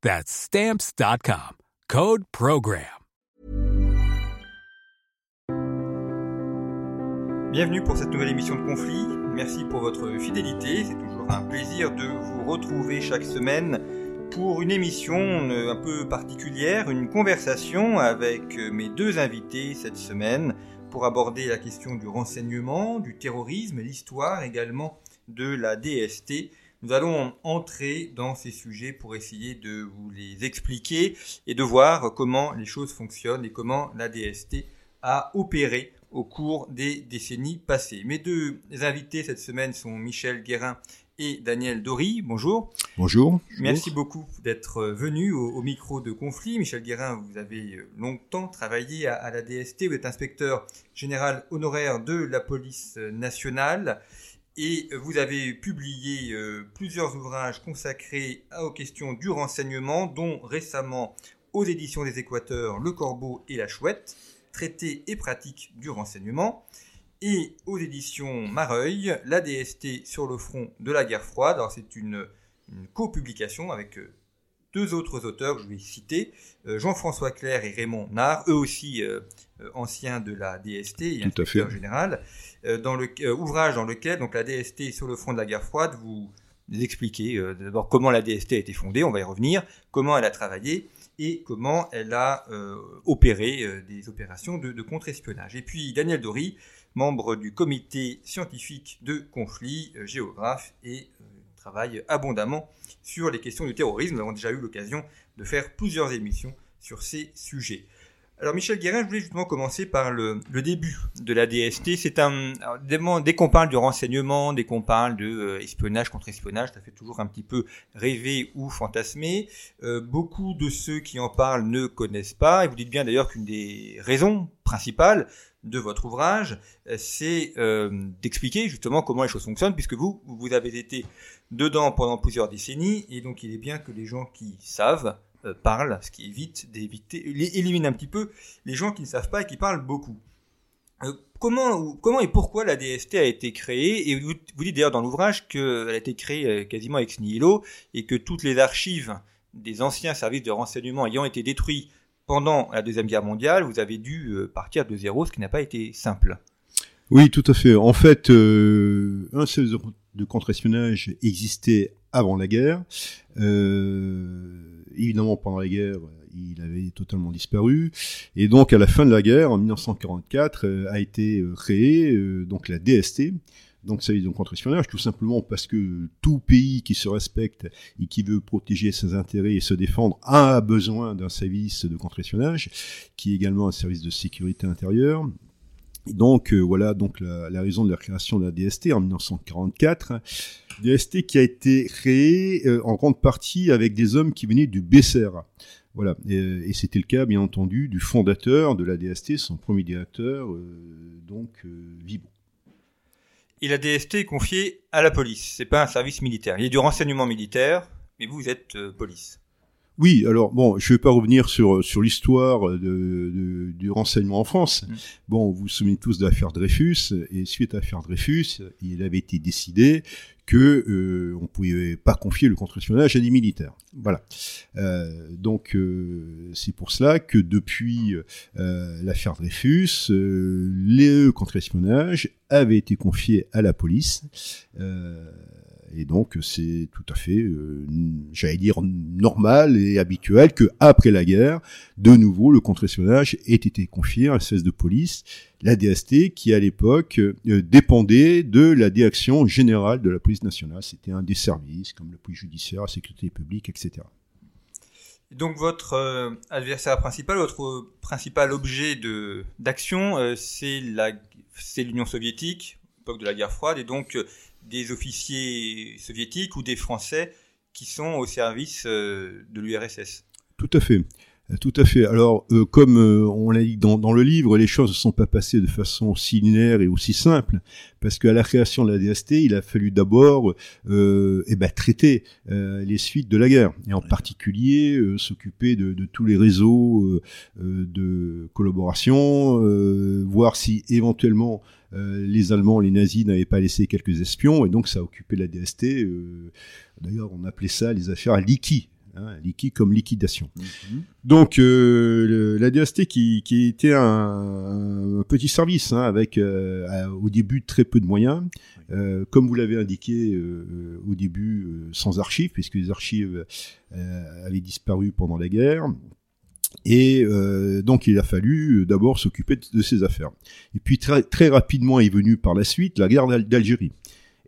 That's Stamps.com. Code Program. Bienvenue pour cette nouvelle émission de Conflit. Merci pour votre fidélité. C'est toujours un plaisir de vous retrouver chaque semaine pour une émission euh, un peu particulière, une conversation avec euh, mes deux invités cette semaine pour aborder la question du renseignement, du terrorisme, l'histoire également de la DST. Nous allons entrer dans ces sujets pour essayer de vous les expliquer et de voir comment les choses fonctionnent et comment la DST a opéré au cours des décennies passées. Mes deux invités cette semaine sont Michel Guérin et Daniel Dory. Bonjour. Bonjour. Merci beaucoup d'être venu au, micro de conflit. Michel Guérin, vous avez longtemps travaillé à la DST. Vous êtes inspecteur général honoraire de la police nationale et vous avez publié euh, plusieurs ouvrages consacrés aux questions du renseignement, dont récemment aux éditions des Équateurs Le Corbeau et la Chouette, traité et pratique du renseignement, et aux éditions Mareuil, La DST sur le front de la guerre froide. Alors c'est une, une copublication avec euh, deux autres auteurs que je vais citer, euh, Jean-François Claire et Raymond Nard, eux aussi anciens de la DST et inspecteurs général. Euh, dans le euh, ouvrage dans lequel donc la DST sur le front de la guerre froide vous expliquez euh, d'abord comment la DST a été fondée, on va y revenir, comment elle a travaillé et comment elle a opéré des opérations de, de contre-espionnage. Et puis Daniel Dory, membre du comité scientifique de conflit, géographe et travaille abondamment sur les questions du terrorisme. Nous avons déjà eu l'occasion de faire plusieurs émissions sur ces sujets. Alors Michel Guérin, je voulais justement commencer par le, début de la DST. C'est un dès qu'on parle du renseignement, dès qu'on parle de euh, espionnage contre espionnage, ça fait toujours un petit peu rêver ou fantasmer. Euh, beaucoup de ceux qui en parlent ne connaissent pas. Et vous dites bien d'ailleurs qu'une des raisons principales de votre ouvrage, euh, c'est d'expliquer justement comment les choses fonctionnent, puisque vous, vous avez été dedans pendant plusieurs décennies, et donc il est bien que les gens qui savent euh, parle, ce qui évite d'éviter, élimine un petit peu les gens qui ne savent pas et qui parlent beaucoup. Euh, comment, comment et pourquoi la DST a été créée Et vous, dites d'ailleurs dans l'ouvrage qu'elle a été créée euh, quasiment ex nihilo et que toutes les archives des anciens services de renseignement ayant été détruits pendant la Deuxième Guerre mondiale, vous avez dû partir de zéro, ce qui n'a pas été simple. Oui, tout à fait. En fait, un service de contre-espionnage existait avant la guerre. Euh, évidemment, pendant la guerre, il avait totalement disparu. Et donc, à la fin de la guerre, en 1944, euh, a été euh, créé euh, donc la DST, donc service de contre-espionnage, tout simplement parce que tout pays qui se respecte et qui veut protéger ses intérêts et se défendre a besoin d'un service de contre-espionnage, qui est également un service de sécurité intérieure. donc voilà donc la, raison de la création de la DST en 1944. DST qui a été créé euh, en grande partie avec des hommes qui venaient du BCR. Voilà, et, c'était le cas, bien entendu, du fondateur de la DST, son premier directeur, euh, donc euh, Vibo. Et la DST est confiée à la police, c'est pas un service militaire. Il y a du renseignement militaire, mais vous, êtes police. Oui, alors bon, je vais pas revenir sur sur l'histoire de, du renseignement en France. Mm. Bon, vous vous souvenez tous de l'affaire Dreyfus, et suite à l'affaire Dreyfus, il avait été décidé que euh, on pouvait pas confier le contre-espionnage à des militaires. Voilà. Euh, donc euh, c'est pour cela que depuis euh, l'affaire Dreyfus, les contre-espionnage avaient été confiés à la police. Et donc c'est tout à fait, euh, j'allais dire, normal et habituel que après la guerre, de nouveau, le contre-espionnage ait été confié à la CS de police, la DST, qui à l'époque euh, dépendait de la direction générale de la police nationale. C'était un des services, comme la police judiciaire, la sécurité publique, etc. Donc votre euh, adversaire principal, votre principal objet d'action, c'est c'est l'Union soviétique, époque de la guerre froide, et donc des officiers soviétiques ou des Français qui sont au service euh, de l'URSS. Tout à fait. Tout à fait. Alors, euh, comme euh, on l'a dit dans, le livre, les choses ne sont pas passées de façon aussi linéaire et aussi simple, parce qu'à la création de la DST, il a fallu d'abord eh ben, traiter les suites de la guerre, et en particulier s'occuper de, de, tous les réseaux de collaboration, voir si éventuellement euh, les Allemands, les nazis n'avaient pas laissé quelques espions, et donc ça a occupé la DST. Euh, d'ailleurs, on appelait ça les affaires liquides. Hein, comme liquidation. Mhm. Donc euh, la DST qui, était un, petit service hein, avec au début très peu de moyens, comme vous l'avez indiqué au début sans archives puisque les archives avaient disparu pendant la guerre. Et euh, donc il a fallu euh, d'abord s'occuper de, ses affaires. Et puis très, très rapidement est venue par la suite la guerre d'Algérie.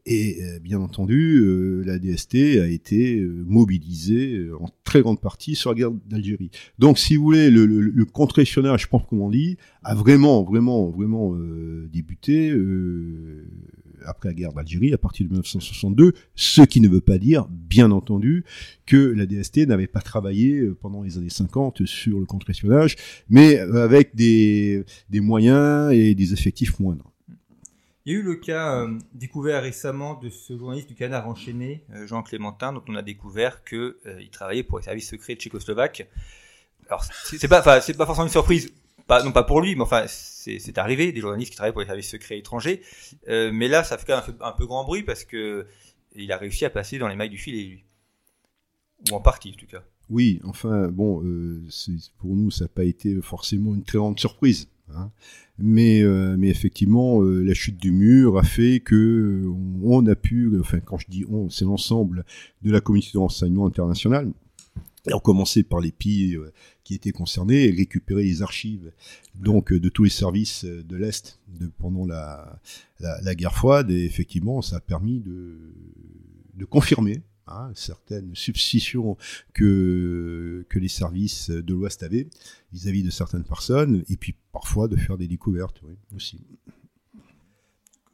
Et euh, bien entendu, la DST a été mobilisée en très grande partie sur la guerre d'Algérie. Donc, si vous voulez, le, le, le contre-espionnage, je pense dit, a vraiment, vraiment, vraiment débuté après la guerre d'Algérie, à partir de 1962, ce qui ne veut pas dire, bien entendu, que la DST n'avait pas travaillé euh, pendant les années 50 sur le contre-espionnage, mais euh, avec des, moyens et des effectifs moindres. Il y a eu le cas euh, découvert récemment de ce journaliste du Canard enchaîné, Jean Clémentin, dont on a découvert qu'il il travaillait pour les services secrets tchécoslovaques. Alors c'est pas, pas forcément une surprise non pas pour lui, mais enfin, c'est arrivé, des journalistes qui travaillent pour les services secrets étrangers. Euh, mais là, ça fait quand même un peu, grand bruit parce que il a réussi à passer dans les mailles du filet, lui. Ou en partie, en tout cas. Oui, enfin, bon, euh, pour nous, ça n'a pas été forcément une très grande surprise. Hein. Mais, euh, mais effectivement, la chute du mur a fait que on, a pu, enfin, quand je dis on, c'est l'ensemble de la communauté de renseignement international, et commençait par les pays qui étaient concernés et récupérer les archives donc de tous les services de l'Est de, pendant la, la, guerre froide. Et effectivement, ça a permis de, de confirmer hein, certaines substitutions que, que les services de l'Ouest avaient vis-à-vis de certaines personnes, et puis parfois de faire des découvertes oui, aussi.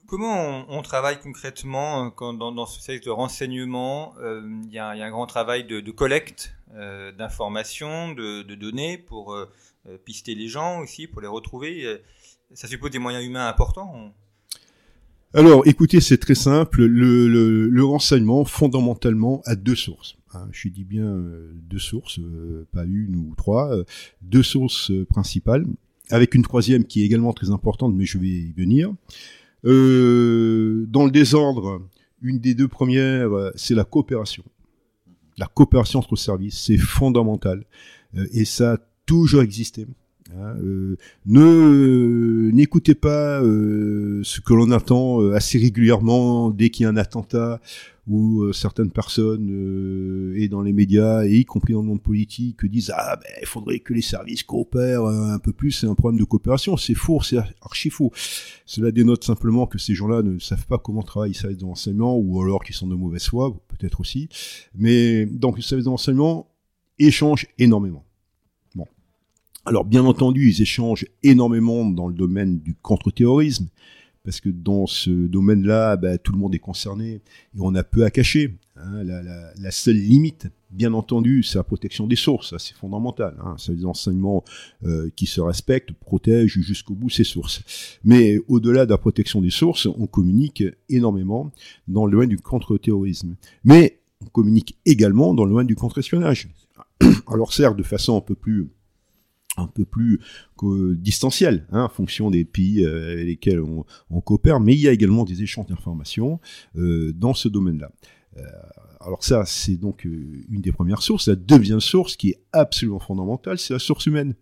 Comment on, travaille concrètement euh, dans, ce service de renseignement euh, Il y, a un grand travail de, collecte euh, d'informations, de, données pour pister les gens aussi, pour les retrouver. Ça suppose des moyens humains importants Alors, écoutez, c'est très simple. Le, le, le, renseignement, fondamentalement, a deux sources. Hein, je dis bien deux sources, pas une ou trois. deux sources principales, avec une troisième qui est également très importante, mais je vais y venir. Euh, dans le désordre, une des deux premières, euh, c'est la coopération. La coopération entre services, c'est fondamental. Euh, et ça a toujours existé. Hein, ne n'écoutez pas ce que l'on attend assez régulièrement dès qu'il y a un attentat où euh, certaines personnes euh, et dans les médias et y compris dans le monde politique disent ah ben il faudrait que les services coopèrent euh, un peu plus c'est un problème de coopération c'est faux c'est archi faux. Cela dénote simplement que ces gens-là ne savent pas comment travaillent les services d'enseignement ou alors qu'ils sont de mauvaise foi peut-être aussi. Mais donc les services d'enseignement échangent énormément. Bon. Alors bien entendu ils échangent énormément dans le domaine du contre-terrorisme parce que dans ce domaine-là, bah, tout le monde est concerné et on a peu à cacher. Hein. La, seule limite, bien entendu, c'est la protection des sources, c'est fondamental. Hein. C'est des enseignements euh, qui se respectent, protègent jusqu'au bout ces sources. Mais au-delà de la protection des sources, on communique énormément dans le domaine du contre-terrorisme. Mais on communique également dans le domaine du contre-espionnage. Alors certes, de façon un peu plus un peu plus distanciel, hein, en fonction des pays euh, avec lesquels on, coopère, mais il y a également des échanges d'informations euh, dans ce domaine-là. Euh, alors ça, c'est donc une des premières sources. La deuxième source, qui est absolument fondamentale, c'est la source humaine.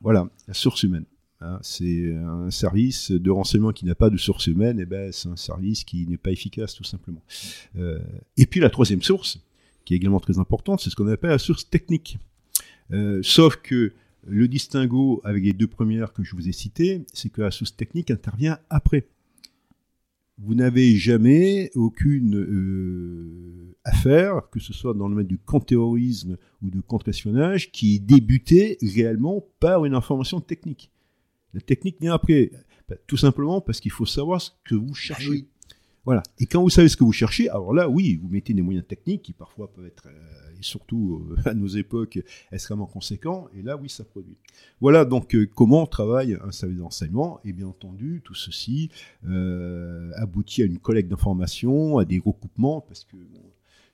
Voilà, la source humaine. Hein, c'est un service de renseignement qui n'a pas de source humaine, et ben c'est un service qui n'est pas efficace tout simplement. Euh, et puis la troisième source, qui est également très importante, c'est ce qu'on appelle la source technique. Euh, sauf que le distinguo avec les deux premières que je vous ai citées, c'est que la source technique intervient après. Vous n'avez jamais aucune euh, affaire, que ce soit dans le domaine du contre-terrorisme ou du contre-espionnage, qui est débutée réellement par une information technique. La technique vient après. Bah, tout simplement parce qu'il faut savoir ce que vous cherchez. Voilà. Et quand vous savez ce que vous cherchez, alors là, oui, vous mettez des moyens techniques qui parfois peuvent être, euh, et surtout euh, à nos époques, extrêmement conséquents. Et là, oui, ça produit. Voilà donc euh, comment travaille un service d'enseignement. Et bien entendu, tout ceci aboutit à une collecte d'informations, à des recoupements, parce que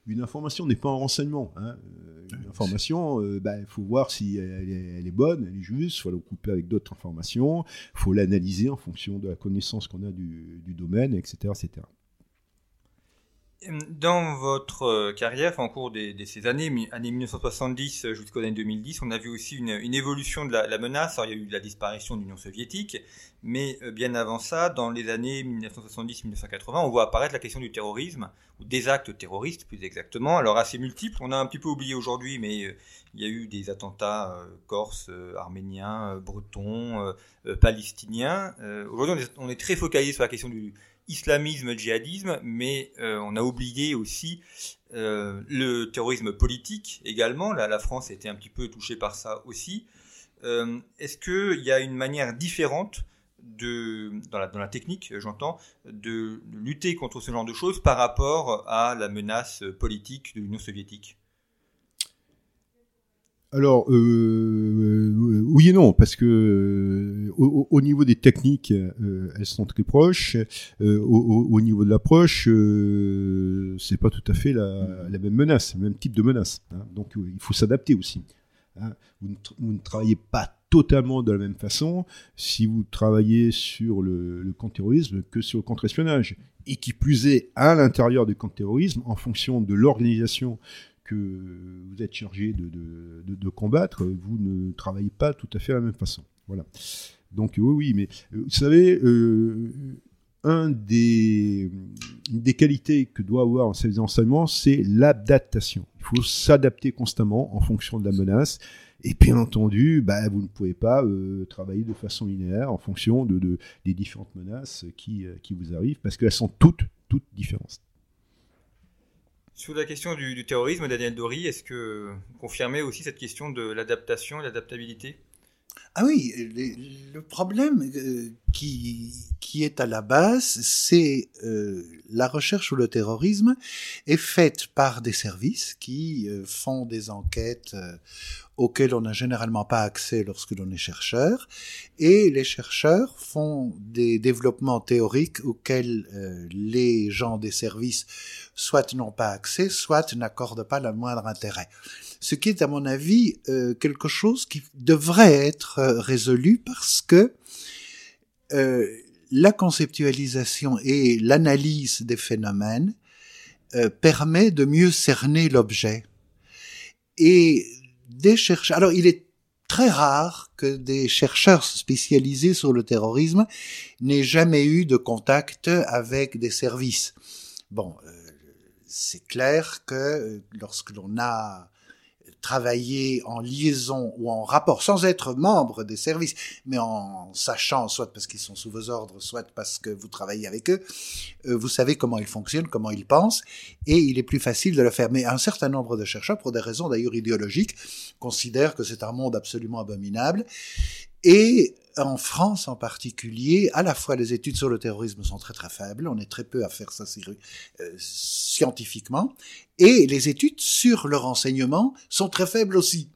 une information n'est pas un renseignement. Hein. Euh, une information, il euh, bah, faut voir si elle est, bonne, elle est juste, il faut la couper avec d'autres informations, il faut l'analyser en fonction de la connaissance qu'on a du, du domaine, etc., etc. Dans votre euh, carrière, en cours de, ces années, années 1970 euh, jusqu'aux années 2010, on a vu aussi une, évolution de la, menace. Il y a eu la disparition de l'Union soviétique, mais euh, bien avant ça, dans les années 1970-1980, on voit apparaître la question du terrorisme, ou des actes terroristes plus exactement. Alors, assez multiples, on a un petit peu oublié aujourd'hui, mais il y a eu des attentats corses, arméniens, bretons, palestiniens. aujourd'hui, on est très focalisé sur la question du islamisme, djihadisme, mais euh, on a oublié aussi euh, le terrorisme politique également. la France a été un petit peu touchée par ça aussi. Euh, est-ce qu'il y a une manière différente de, dans, la, dans la technique, j'entends, de lutter contre ce genre de choses par rapport à la menace politique de l'Union soviétique? Alors, euh, oui et non, parce que euh, au, niveau des techniques, euh, elles sont très proches. Au, niveau de l'approche, c'est pas tout à fait la, même menace, le même type de menace. Hein. Donc, il faut s'adapter aussi. Hein. Vous, ne, travaillez pas totalement de la même façon si vous travaillez sur le, le contre-terrorisme que sur le contre-espionnage. Et qui plus est, à l'intérieur du contre-terrorisme, en fonction de l'organisation vous êtes chargé de, de, combattre, vous ne travaillez pas tout à fait de la même façon. Voilà. Donc oui, oui, mais euh, vous savez, euh, un des, des qualités que doit avoir un service d'enseignement, c'est l'adaptation. Il faut s'adapter constamment en fonction de la menace. Et bien entendu, bah, vous ne pouvez pas euh, travailler de façon linéaire en fonction de, de des différentes menaces qui, qui vous arrivent, parce qu'elles sont toutes, toutes différentes. Sur la question du, terrorisme, Daniel Dory, est-ce que vous confirmez aussi cette question de l'adaptation et l'adaptabilité? Ah oui, le, problème euh, qui, qui est à la base, c'est euh, la recherche sur le terrorisme est faite par des services qui euh, font des enquêtes auxquelles on n'a généralement pas accès lorsque l'on est chercheur, et les chercheurs font des développements théoriques auxquels les gens des services soit n'ont pas accès, soit n'accordent pas le moindre intérêt ce qui est à mon avis euh, quelque chose qui devrait être euh, résolu parce que euh, la conceptualisation et l'analyse des phénomènes permet de mieux cerner l'objet. Et des chercheurs, alors il est très rare que des chercheurs spécialisés sur le terrorisme n'aient jamais eu de contact avec des services. Bon, c'est clair que lorsque l'on a travailler en liaison ou en rapport, sans être membre des services, mais en sachant, soit parce qu'ils sont sous vos ordres, soit parce que vous travaillez avec eux, euh, vous savez comment ils fonctionnent, comment ils pensent, et il est plus facile de le faire. Mais un certain nombre de chercheurs, pour des raisons d'ailleurs idéologiques, considèrent que c'est un monde absolument abominable, et en France en particulier, à la fois les études sur le terrorisme sont très très faibles, on est très peu à faire ça euh, scientifiquement, et les études sur le renseignement sont très faibles aussi.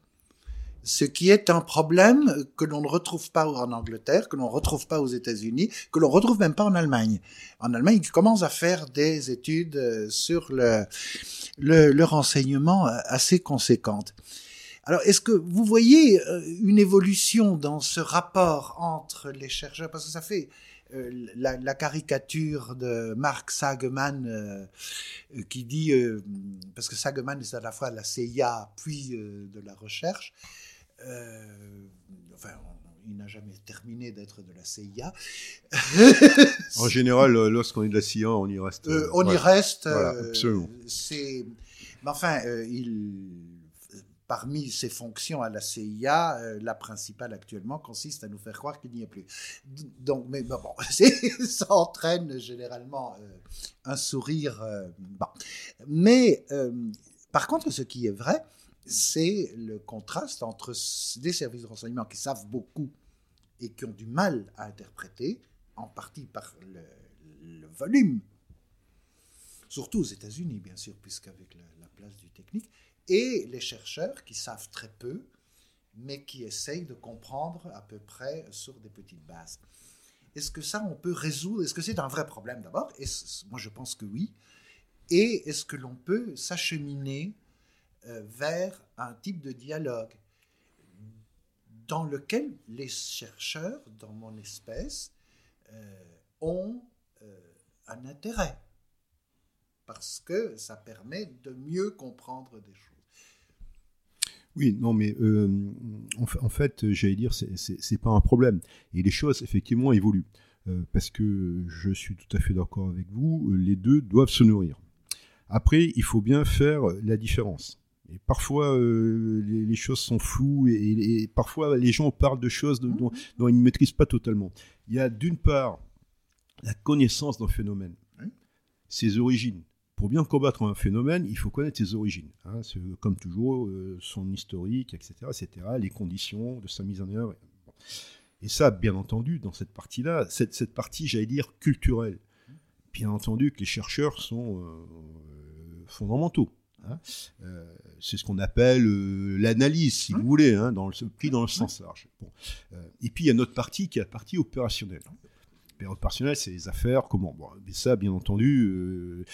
Ce qui est un problème que l'on ne retrouve pas en Angleterre, que l'on ne retrouve pas aux États-Unis, que l'on retrouve même pas en Allemagne. En Allemagne, ils commencent à faire des études euh, sur le, le, le renseignement euh, assez conséquentes. Alors, est-ce que vous voyez euh, une évolution dans ce rapport entre les chercheurs? Parce que ça fait euh, la, caricature de Mark Sageman euh, qui dit, parce que Sageman est à la fois de la CIA puis de la recherche, enfin, il n'a jamais terminé d'être de la CIA. en général, lorsqu'on est de la CIA, on y reste. On y reste. Voilà, absolument. Mais enfin, il parmi ses fonctions à la CIA, euh, la principale actuellement consiste à nous faire croire qu'il n'y a plus. Donc, mais bon, ça entraîne généralement euh, un sourire. Euh, bon. Mais par contre, ce qui est vrai, c'est le contraste entre des services de renseignement qui savent beaucoup et qui ont du mal à interpréter, en partie par le, volume, surtout aux États-Unis, bien sûr, puisqu'avec la place du technique, et les chercheurs qui savent très peu, mais qui essayent de comprendre à peu près sur des petites bases. Est-ce que ça, on peut résoudre? Est-ce que c'est un vrai problème d'abord? Moi, je pense que oui. Et est-ce que l'on peut s'acheminer euh, vers un type de dialogue dans lequel les chercheurs, dans mon espèce, euh, ont euh, un intérêt? Parce que ça permet de mieux comprendre des choses. Oui, non, mais euh, en, fait, j'allais dire, c'est pas un problème. Et les choses, effectivement, évoluent. Euh, parce que je suis tout à fait d'accord avec vous, les deux doivent se nourrir. Après, il faut bien faire la différence. Et parfois, euh, les, choses sont floues et, parfois, les gens parlent de choses dont, dont, ils ne maîtrisent pas totalement. Il y a d'une part la connaissance d'un phénomène, ses origines, pour bien combattre un phénomène, il faut connaître ses origines. Hein, comme toujours, euh, son historique, etc., etc., les conditions de sa mise en œuvre. Et ça, bien entendu, dans cette partie-là, cette, cette, partie, j'allais dire, culturelle, bien entendu que les chercheurs sont euh, fondamentaux. Hein. Euh, c'est ce qu'on appelle l'analyse, si vous voulez, hein, dans le, pris dans le sens large. Bon. et puis il y a notre partie qui est la partie opérationnelle période opérationnelle, c'est les affaires, comment bon, Mais ça, bien entendu, euh,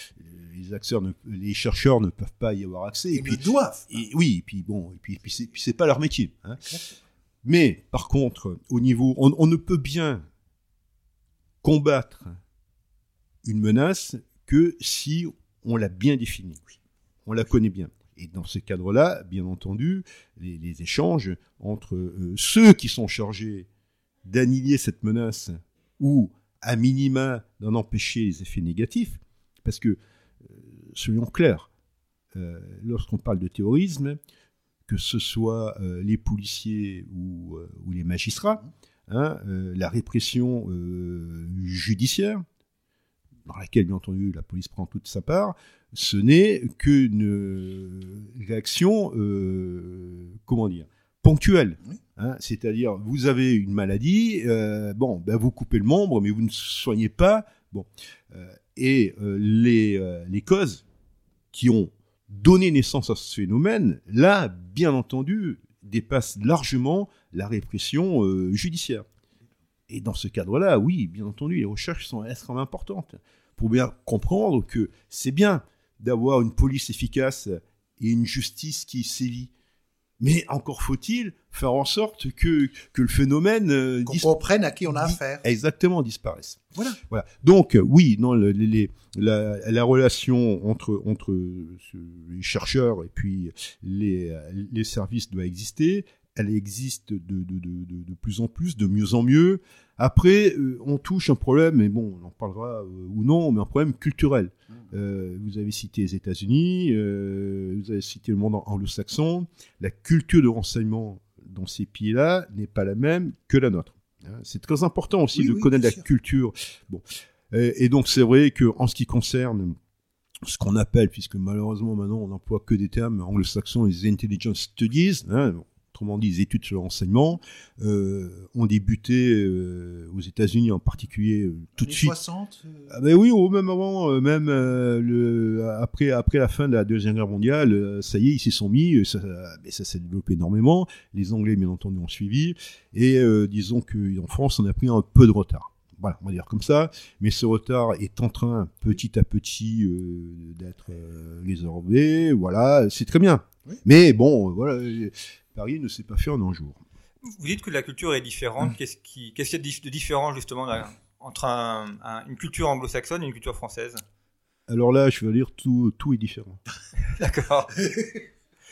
les acteurs, les chercheurs ne peuvent pas y avoir accès. Et, puis ils doivent. Et, oui, et puis bon, et puis, puis c'est pas leur métier. Hein. Mais par contre, au niveau, on, ne peut bien combattre une menace que si on l'a bien définie, on la connaît bien. Et dans ce cadre-là, bien entendu, les, échanges entre euh, ceux qui sont chargés d'annihiler cette menace ou à minima d'en empêcher les effets négatifs, parce que, euh, soyons clairs, euh, lorsqu'on parle de terrorisme, que ce soit euh, les policiers ou, les magistrats, hein, la répression judiciaire, dans laquelle bien entendu la police prend toute sa part, ce n'est qu'une réaction, comment dire, ponctuelle. Hein, c'est-à-dire, vous avez une maladie, euh, bon, ben vous coupez le membre, mais vous ne soignez pas. Bon, euh, et euh, les, les causes qui ont donné naissance à ce phénomène, là, bien entendu, dépassent largement la répression judiciaire. Et dans ce cadre-là, oui, bien entendu, les recherches sont extrêmement importantes pour bien comprendre que c'est bien d'avoir une police efficace et une justice qui sévit. Mais encore faut-il faire en sorte que, que le phénomène euh, qu'on comprenne à qui on a affaire. Exactement, disparaisse. Voilà. Voilà. Donc euh, oui, non, les, la, la, relation entre entre les chercheurs et puis les, les services doit exister. Elle existe de, de, de, de, plus en plus, de mieux en mieux. Après, euh, on touche un problème, mais bon, on en parlera ou non, mais un problème culturel. Euh, vous avez cité les États-Unis, euh, vous avez cité le monde anglo-saxon. La culture de renseignement dans ces pays-là n'est pas la même que la nôtre. Hein. C'est très important aussi de connaître la culture. Bon. Et, donc c'est vrai que en ce qui concerne ce qu'on appelle, puisque malheureusement maintenant on n'emploie que des termes anglo-saxons, les intelligence studies, hein, autrement dit les études sur le renseignement, euh, ont débuté euh, aux États-Unis en particulier euh, tout de suite. 60 ah ben oui, même avant, même le, après après la fin de la deuxième guerre mondiale, ça y est, ils s'y sont mis, ça, ben ça s'est développé énormément. Les Anglais, bien entendu, ont suivi, et disons qu'en France, on a pris un peu de retard. Voilà, on va dire comme ça. Mais ce retard est en train, petit à petit, d'être résorbé. Voilà, c'est très bien. Mais bon, voilà, Paris ne s'est pas fait en un jour. Vous dites que la culture est différente. Qu'est-ce qu'il y a de différent justement entre une culture anglo-saxonne et une culture française? Alors là, je veux dire tout, tout est différent. D'accord.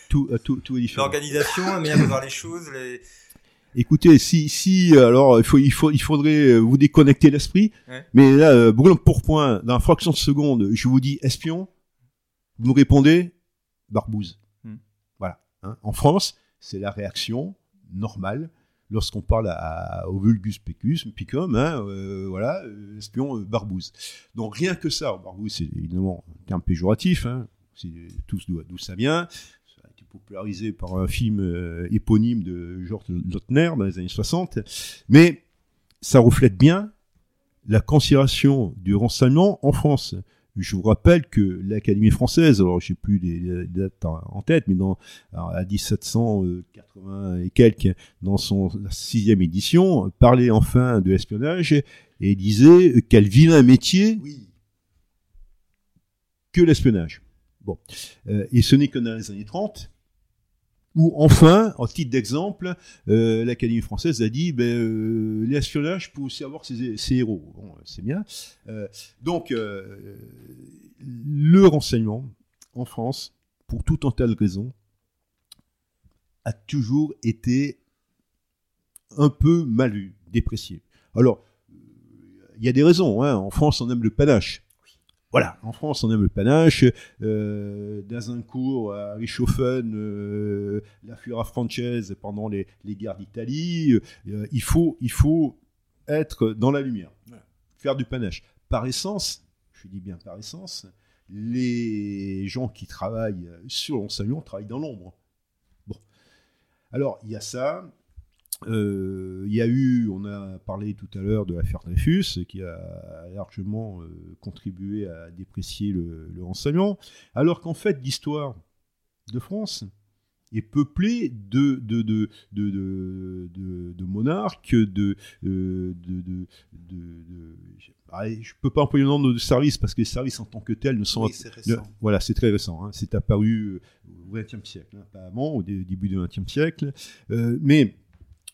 tout, euh, tout, tout, est différent. L'organisation, la manière de voir les choses, les... Écoutez, si, si, alors il faut, il faut, il faudrait vous déconnecter l'esprit. Ouais. Mais là, euh, brûlant pour point, dans une fraction de seconde, je vous dis espion, vous me répondez barbouze. Hmm. Voilà. hein. En France, c'est la réaction normale lorsqu'on parle à, au vulgus pecus, picum, hein, euh, voilà, euh, espion euh, barbouze. Donc rien que ça, barbouze, c'est évidemment un terme péjoratif. Hein, c'est tous d'où ça vient. Ça a été popularisé par un film euh, éponyme de Georges Lautner dans les années 60. Mais ça reflète bien la considération du renseignement en France. Je vous rappelle que l'Académie française, alors je sais plus les, dates en en tête, mais dans alors, à 1780 et quelques, dans son sixième édition, parlait enfin de l'espionnage et disait quel vilain métier Oui. que l'espionnage. Bon, Euh, et ce n'est que dans les années 30 où enfin, en titre d'exemple, euh, l'Académie française a dit ben, euh, l'espionnage peut aussi avoir ses, héros. Bon, c'est bien. Euh, donc, euh, le renseignement en France, pour tout un tas de raisons, a toujours été un peu mal vu, déprécié. Alors, euh, il y a des raisons. Hein. En France, on aime le panache. Voilà, en France, on aime le panache. Euh, D'Azincourt à Richthofen, euh, la Fura française pendant les, les guerres d'Italie. Euh, il, faut, il faut être dans la lumière, faire du panache. Par essence, je dis bien par essence, les gens qui travaillent sur l'enseignement travaillent dans l'ombre. Bon. Alors, il y a ça. Euh, il y a eu, on a parlé tout à l'heure de l'affaire Dreyfus, qui a largement euh, contribué à déprécier le, le renseignement, alors qu'en fait, l'histoire de France est peuplée de, de, de, de, de, de- de monarques, de, euh, ah, je peux pas employer le nom de services parce que les services en tant que tels ne sont Oui, c'est récent. voilà, c'est très récent. hein. C'est apparu au XXe siècle, hein, pas avant, au dé- début du XXe siècle. Euh, mais,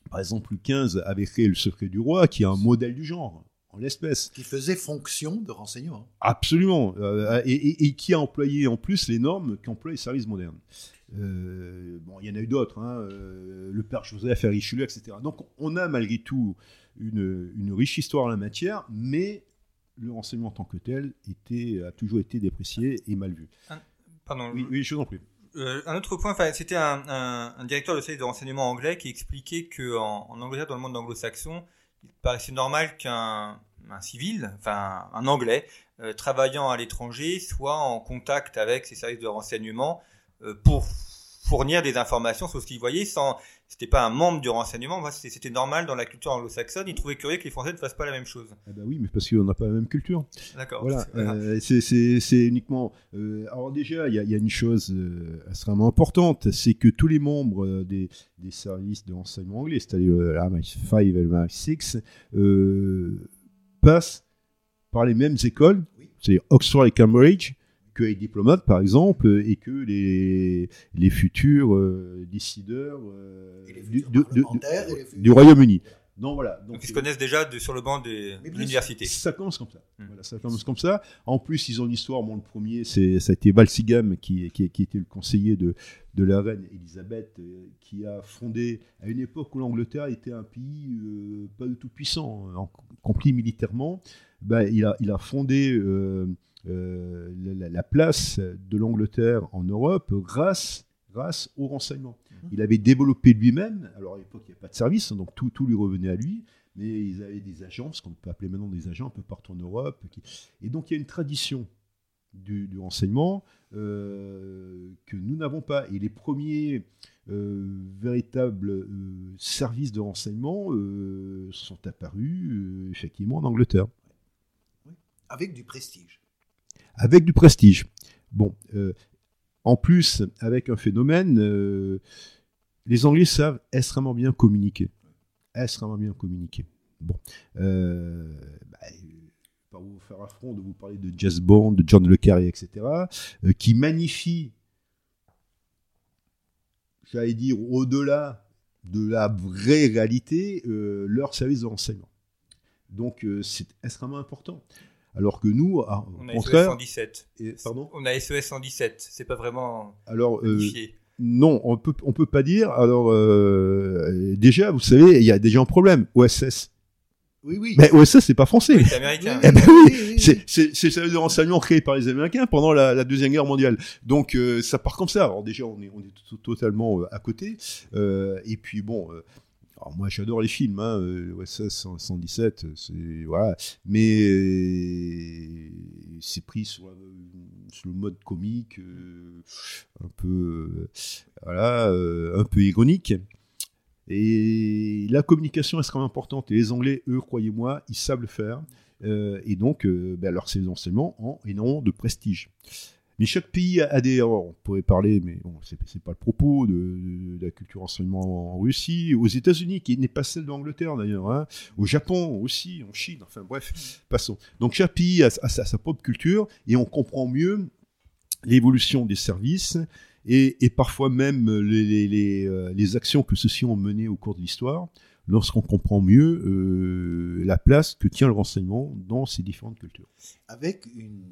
par exemple, Louis XV avait créé le secret du roi, qui est un modèle du genre, en l'espèce. Qui faisait fonction de renseignement. Absolument. Euh, et, et- et qui a employé en plus les normes qu'emploient les services modernes. Euh, bon, il y en a eu d'autres, hein, euh, le père Joseph, Richelieu, etc. Donc, on a malgré tout une, une riche histoire en la matière, mais le renseignement en tant que tel était, a toujours été déprécié et mal vu. Pardon. Oui, oui, je vous en prie. Euh, un autre point, c'était un, directeur de service de renseignement anglais qui expliquait que en, Angleterre, dans le monde anglo-saxon, il paraissait normal qu'un un civil, enfin un anglais, euh, travaillant à l'étranger, soit en contact avec ses services de renseignement euh, pour fournir des informations sur ce qu'il voyait sans c'était pas un membre du renseignement c'était normal dans la culture anglo-saxonne il trouvait curieux que les français ne fassent pas la même chose Ah bah oui, mais parce qu'on n'a pas la même culture. d'accord Voilà, euh, c'est- c'est uniquement. euh, alors déjà, il y a, il y a une chose euh, extrêmement importante, c'est que tous les membres euh, des, des services de renseignement anglais, c'est-à-dire euh, le MI5 et le MI6, euh, passent par les mêmes écoles, Oui. c'est Oxford et Cambridge, que les diplomates par exemple, et que les, les futurs euh, décideurs euh, du, de- de- futurs- Royaume-Uni. Donc voilà. donc ils se connaissent déjà de, sur le banc de, Mais de bien l'université ça commence comme ça. Hmm. Voilà, ça commence comme ça. En plus, ils ont une histoire. Bon, le premier, c'est ça a été Walsingham qui, qui, qui était le conseiller de, de la reine Elisabeth, euh, qui a fondé à une époque où l'Angleterre était un pays euh, pas du tout puissant, en compris militairement. Ben, il a il a fondé euh, euh, la, la place de l'Angleterre en Europe grâce grâce au renseignement. Mhm. Il avait développé lui-même. Alors à l'époque, il n'y avait pas de service, hein, donc tout, tout lui revenait à lui mais ils avaient des agents, ce qu'on peut appeler maintenant des agents un peu partout en Europe. qui- Et donc il y a une tradition du, du renseignement euh, que nous n'avons pas. Et les premiers euh, véritables euh, services de renseignement sont apparus effectivement en Angleterre, Avec du prestige. Avec du prestige. Bon, euh, en plus, avec un phénomène, euh, les Anglais savent extrêmement bien communiquer. Extrêmement bien communiquer. Bon. Euh, bah, pas vous faire affront de vous parler de Jazz Bond, de John Le Carré, etc., euh, qui magnifient, j'allais dire, au-delà de la vraie réalité, leur service de renseignement. Donc, c'est extrêmement important. Alors que nous, on a SES contraire, 117 et- pardon on a SES 117 c'est pas vraiment Alors, euh, Non, on peut on peut pas dire. Alors euh, déjà, vous savez, il y a déjà un problème. OSS. Oui, oui. Mais OSS, c'est pas français. C'est américain. Eh ben oui, Oui, oui, oui. c'est c'est c'est le service de renseignement créé par les Américains pendant la, la deuxième guerre mondiale. Donc euh, ça part comme ça. Alors déjà on est on est to- totalement euh, à côté. Euh, et puis bon, euh, alors moi j'adore les films. Hein, euh, OSS 1- 117, c'est voilà. Mais euh, c'est pris sur, le mode comique, euh, un peu euh, voilà, euh, un peu ironique. Et la communication est extrêmement importante. Et les Anglais, eux, croyez-moi, ils savent le faire. Euh, et donc, euh, ben, alors, ces enseignements ont énormément de prestige. Mais chaque pays a des. alors, on pourrait parler, mais bon, c'est pas le propos de, de- de la culture enseignement en Russie, aux États-Unis, qui n'est pas celle d'Angleterre d'ailleurs, hein, au Japon aussi, en Chine, enfin bref, passons. Donc chaque pays a, sa, propre culture et on comprend mieux l'évolution des services et, parfois même euh, les actions que ceux-ci ont menées au cours de l'histoire lorsqu'on comprend mieux euh, la place que tient le renseignement dans ces différentes cultures. avec une,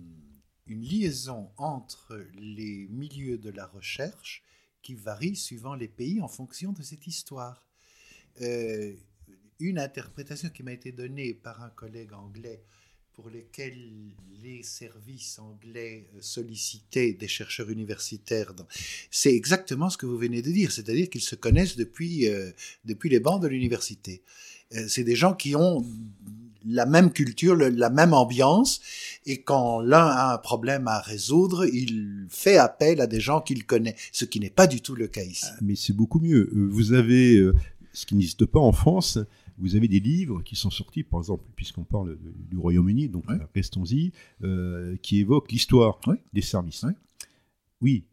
une liaison entre les milieux de la recherche qui varie suivant les pays en fonction de cette histoire. Euh, une interprétation qui m'a été donnée par un collègue anglais pour lequel les services anglais euh, sollicitaient des chercheurs universitaires, c'est exactement ce que vous venez de dire, c'est-à-dire qu'ils se connaissent depuis, euh, depuis les bancs de l'université. C'est des gens qui ont la même culture, le- la même ambiance, et quand l'un a un problème à résoudre, il fait appel à des gens qu'il connaît, ce qui n'est pas du tout le cas ici. Mais c'est beaucoup mieux. Euh, Vous avez, euh, ce qui n'existe pas en France, vous avez des livres qui sont sortis, par exemple, puisqu'on parle du Royaume-Uni, donc restons-y, euh, qui évoquent l'histoire des services. Oui,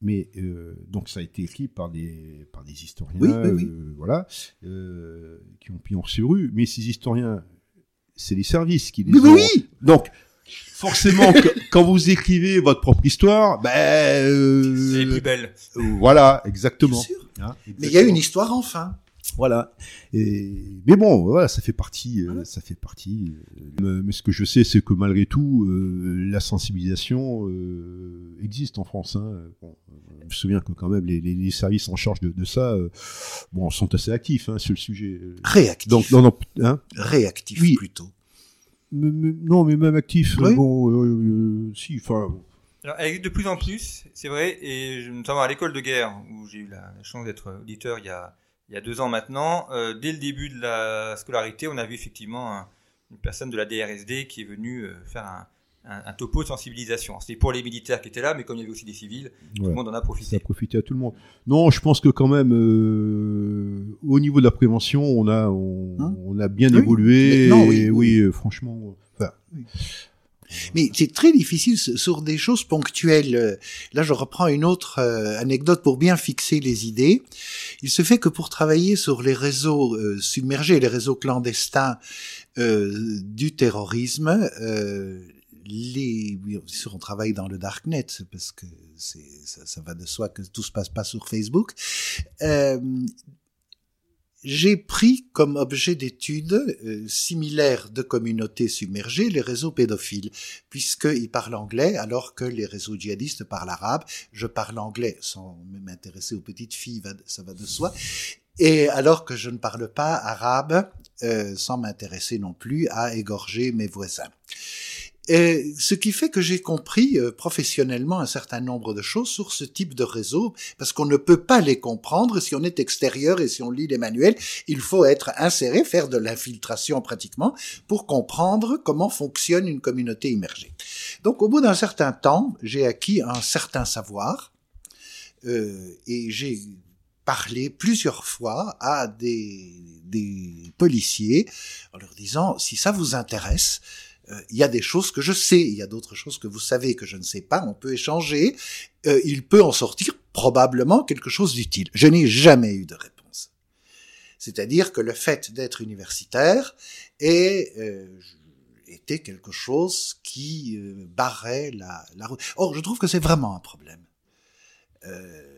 mais euh, donc ça a été écrit par des, par des historiens, euh, voilà, qui ont pignon sur rue, mais ces historiens, c'est les services qui les Mais ont. oui Donc, forcément, que- quand vous écrivez votre propre histoire, ben, euh, C'est les plus belles. voilà, exactement. Bien sûr. Hein, Mais il y a exactement. une histoire enfin. Voilà. Et, mais bon, voilà, ça fait partie, euh, Voilà. ça fait partie. euh, mais ce que je sais, c'est que malgré tout, euh, la sensibilisation euh, existe en France. Hein. Bon, je me souviens que quand même les, les- les services en charge de, de ça, euh, bon, sont assez actifs hein, sur le sujet. Réactif. Donc, non, non, hein, Réactif Oui. plutôt. mais- mais- non, mais même actifs. Oui. Bon, euh, euh, si, enfin, Alors, elle existe de plus en plus, c'est vrai, et je- notamment à l'école de guerre, où j'ai eu la, la chance d'être auditeur il y a, il y a deux ans maintenant, euh, dès le début de la scolarité, on a vu effectivement un- une personne de la DRSD qui est venue euh, faire un, un- un topo de sensibilisation. C'était pour les militaires qui étaient là, mais comme il y avait aussi des civils, tout ouais. le monde en a ça profité. a profité à tout le monde. Non, je pense que quand même, euh, au niveau de la prévention, on a, on, Hein on a bien Oui. évolué. Mais non, et oui, franchement. Enfin, Mais c'est très difficile sur des choses ponctuelles. Là, je reprends une autre euh, anecdote pour bien fixer les idées. Il se fait que pour travailler sur les réseaux euh, submergés, les réseaux clandestins euh, du terrorisme, euh, les, bien sûr, on travaille dans le darknet parce que ça, ça va de soi que tout se passe pas sur Facebook. J'ai pris comme objet d'étude euh, similaire de communautés submergées les réseaux pédophiles, puisqu'ils parlent anglais alors que les réseaux djihadistes parlent arabe. Je parle anglais sans m'intéresser aux petites filles, ça va de soi. Et alors que je ne parle pas arabe, euh, sans m'intéresser non plus à égorger mes voisins. Et ce qui fait que j'ai compris euh, professionnellement un certain nombre de choses sur ce type de réseau, parce qu'on ne peut pas les comprendre si on est extérieur et si on lit les manuels. Il faut être inséré, faire de l'infiltration pratiquement, pour comprendre comment fonctionne une communauté immergée. Donc au bout d'un certain temps, j'ai acquis un certain savoir, euh, et j'ai parlé plusieurs fois à des, des policiers en leur disant, si ça vous intéresse, il y a des choses que je sais, il y a d'autres choses que vous savez que je ne sais pas, on peut échanger, euh, il peut en sortir probablement quelque chose d'utile. Je n'ai jamais eu de réponse. C'est-à-dire que le fait d'être universitaire est, euh, était quelque chose qui euh, barrait la, la route. Or, je trouve que c'est vraiment un problème. Euh,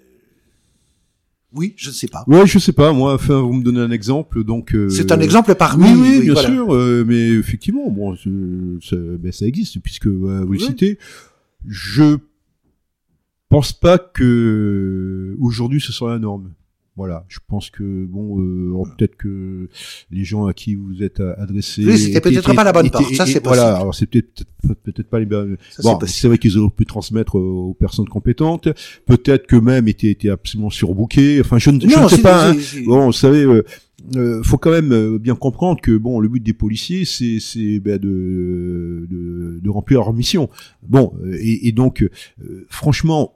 oui, je ne sais pas. ouais, je sais pas. Moi, enfin, vous me donnez un exemple, donc. euh, C'est un exemple parmi. Oui, oui, bien voilà. sûr, euh, mais effectivement, bon, ça, ben, ça existe puisque euh, vous le Oui. citez. Je pense pas que aujourd'hui ce soit la norme. Voilà, je pense que bon, euh, peut-être que les gens à qui vous êtes adressés, oui, c'était peut-être pas la bonne porte. Ça c'est Voilà, alors c'est peut-être peut-être pas les bon, c'est vrai qu'ils auraient pu transmettre aux personnes compétentes. Peut-être que même étaient étaient absolument surbookés. Enfin, je ne, je ne sais pas. Hein. Bon, vous savez. Euh, euh, faut quand même euh, bien comprendre que bon, le but des policiers, c'est c'est ben, de, de, de remplir leur mission. Bon, et, et donc, euh, franchement,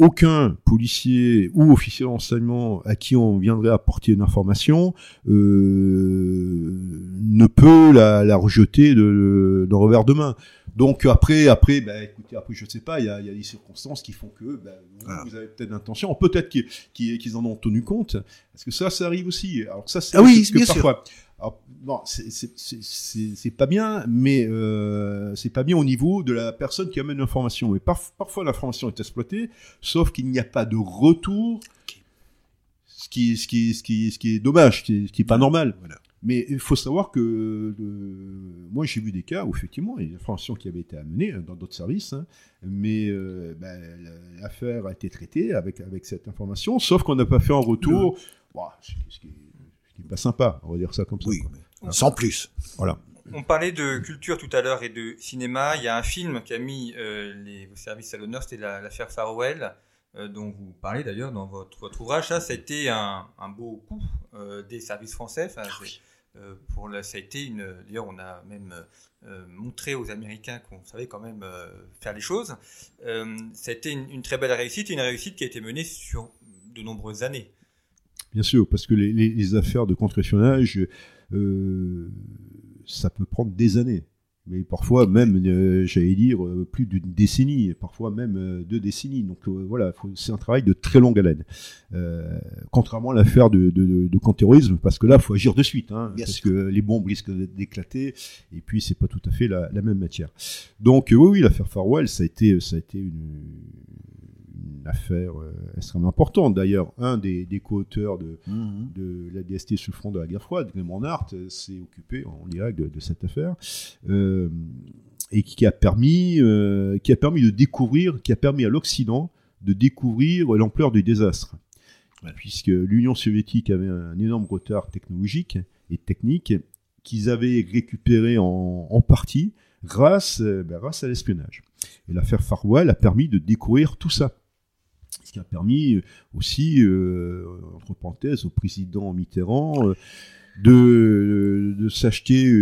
aucun policier ou officier d'enseignement à qui on viendrait apporter une information euh, ne peut la, la rejeter de, d'un revers de main. Donc après, après, bah, écoutez, après je sais pas, il y a, y a, des circonstances qui font que bah, vous, avez peut-être l'intention, peut-être qu'ils, qu'ils, en ont tenu compte, parce que ça, ça arrive aussi. Alors ça, c'est ah oui, bien parfois. Sûr. Alors, bon, c'est pas bien, mais euh, c'est pas bien au niveau de la personne qui amène l'information. Et parfois, l'information est exploitée, sauf qu'il n'y a pas de retour, ce qui, ce qui, ce qui, ce qui est dommage, ce qui, est, pas normal. Voilà. Mais il faut savoir que moi j'ai vu des cas où effectivement il y a des informations qui avaient été amenées dans d'autres services, hein, mais euh, ben, l'affaire a été traitée avec, avec cette information, sauf qu'on n'a pas fait en retour. Bon, ce, qui, pas sympa, on va dire ça comme ça. Oui, sans plus. Voilà. On parlait de culture tout à l'heure et de cinéma. Il y a un film qui a mis euh, les services à l'honneur, c'était l'affaire Farwell, euh, dont vous parlez d'ailleurs dans votre, votre, ouvrage. Ça, ça a été un, beau coup euh, des services français. Enfin, ah pour la, ça a été une. D'ailleurs, on a même montré aux Américains qu'on savait quand même faire les choses. ça a été une, une, très belle réussite, une réussite qui a été menée sur de nombreuses années. Bien sûr, parce que les, les, affaires de contre-espionnage, euh, ça peut prendre des années. Mais parfois même, euh, j'allais dire, euh, plus d'une décennie, parfois même deux décennies. Donc voilà, c'est un travail de très longue haleine. contrairement à l'affaire de, de, de contre-terrorisme, parce que là, il faut agir de suite, hein, parce que les bombes risquent d'éclater, et puis c'est pas tout à fait la, la même matière. Donc oui, oui, l'affaire Farwell, ça a été, ça a été une, une affaire euh, extrêmement importante. D'ailleurs, un des, des co-auteurs de, mhm. de la DST sur le front de la guerre froide, Clément Hart, euh, s'est occupé en direct de, cette affaire. Euh, et qui a permis, qui a permis de découvrir, qui a permis à l'Occident de découvrir l'ampleur du désastre. Puisque l'Union soviétique avait un énorme retard technologique et technique qu'ils avaient récupéré en, en partie grâce, ben, grâce à l'espionnage. Et l'affaire Farwell a permis de découvrir tout ça ce qui a permis euh, aussi, euh, entre parenthèses, au président Mitterrand euh, de, de s'acheter,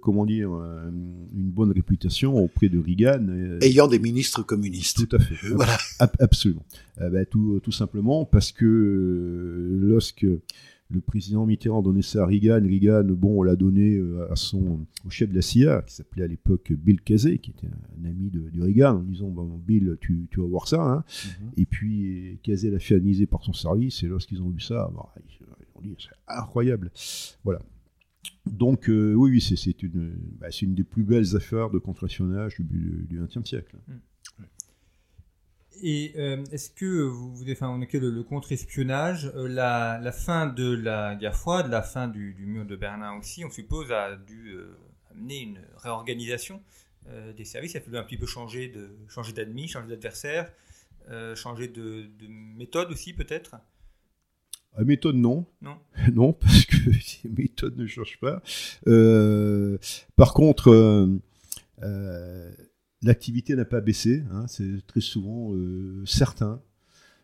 comment dire, une bonne réputation auprès de Reagan. Ayant des ministres communistes. Tout à fait. voilà. absolument. Ben, tout, tout, simplement parce que lorsque le président Mitterrand donnait ça à Reagan. Reagan, bon, on l'a donné euh, à son, au chef de la CIA, qui s'appelait à l'époque Bill Casey, qui était un ami de, Reagan, en disant bon, Bill, tu, tu, vas voir ça. Hein. Mhm. Et puis Casey l'a fait analyser par son service, et lorsqu'ils ont vu ça, ils, ont dit c'est incroyable. Voilà. Donc, euh, oui, oui c'est une, bah, une des plus belles affaires de contre-espionnage du XXe siècle. Mm. Et euh, est-ce que vous, vous enfin, on est le, le contre-espionnage, euh, la, la, fin de la guerre froide, la fin du, du mur de Berlin aussi, on suppose, a dû euh, amener une réorganisation des services. Il a fallu un petit peu changer de changer d'admis, changer d'adversaire, changer de, de, méthode aussi peut-être? Méthode non. Non. non, parce que les méthodes ne changent pas. par contre l'activité n'a pas baissé, hein, c'est très souvent euh, certains,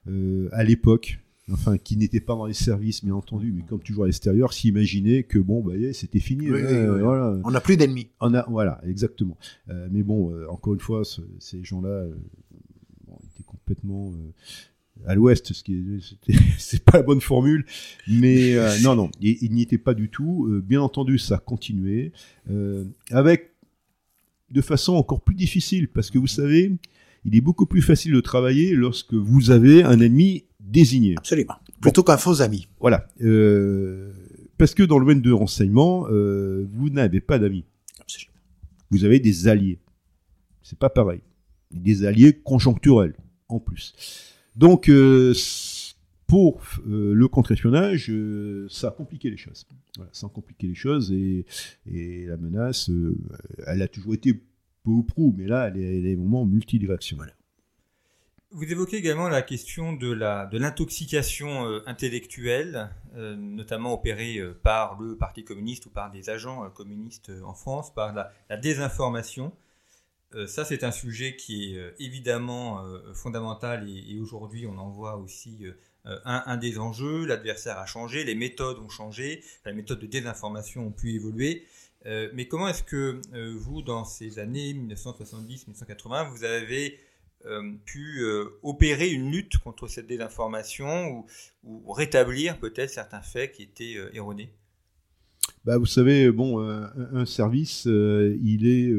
euh, à l'époque, enfin qui n'étaient pas dans les services bien entendu, mais comme toujours à l'extérieur, s'imaginaient que bon, bah, c'était fini. Hein, voilà. On n'a plus d'ennemis. On a, voilà, exactement. Euh, mais bon, encore une fois, ces gens-là étaient complètement à l'ouest, ce qui c'est pas la bonne formule, mais non, non, ils n'y étaient pas du tout. bien entendu, ça a continué avec de façon encore plus difficile, parce que vous savez, il est beaucoup plus facile de travailler lorsque vous avez un ennemi désigné. Absolument. Plutôt qu'un faux ami. Voilà. Euh, parce que dans le domaine de renseignement, euh, vous n'avez pas d'amis. Absolument. Vous avez des alliés. C'est pas pareil. Des alliés conjoncturels, en plus. Donc, euh, pour euh, le contre-espionnage, euh, ça a compliqué les choses. Voilà, ça les choses et, la menace, euh, elle a toujours été peu ou prou, mais là, elle est, elle est vraiment multidirectionnelle. Vous évoquez également la question de de l'intoxication euh, intellectuelle, notamment opérée par le Parti communiste ou par des agents communistes en France, par la, désinformation. ça, c'est un sujet qui est évidemment fondamental et aujourd'hui, on en voit aussi un, un, des enjeux. L'adversaire a changé, les méthodes ont changé, les méthodes de désinformation ont pu évoluer. mais comment est-ce que vous, dans ces années 1970-1980, vous avez euh, pu euh, opérer une lutte contre cette désinformation ou, rétablir peut-être certains faits qui étaient euh, erronés? Bah, vous savez, bon, un, service, il est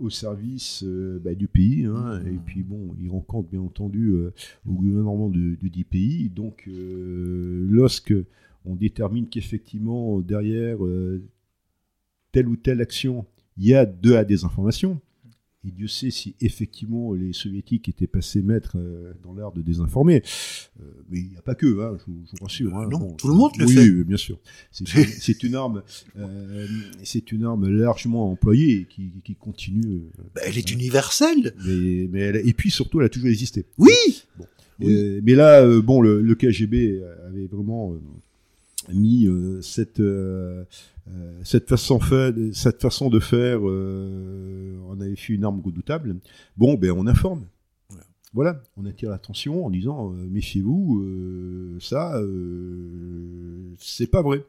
au service bah, du pays, hein, mmh. et puis bon, il rencontre bien entendu au gouvernement du, du pays. Donc, lorsque on détermine qu'effectivement derrière telle ou telle action, il y a de la désinformation, et Dieu sait si effectivement les soviétiques étaient passés maîtres euh, dans l'art de désinformer. Euh, mais il n'y a pas que, hein, je, vous, rassure. Hein. non, tout le monde le oui, fait. Oui, bien sûr. C'est une arme, euh, c'est une arme largement employée et qui, qui continue. Ben, elle est universelle. Mais, mais elle, et puis surtout, elle a toujours existé. Oui. Bon. mais là, bon, le, le, KGB avait vraiment mis cette euh, cette, façon fait, cette façon de faire, euh, on avait fait une arme redoutable. Bon, ben on informe. Voilà, on attire l'attention en disant euh, méfiez-vous, ça, c'est pas vrai.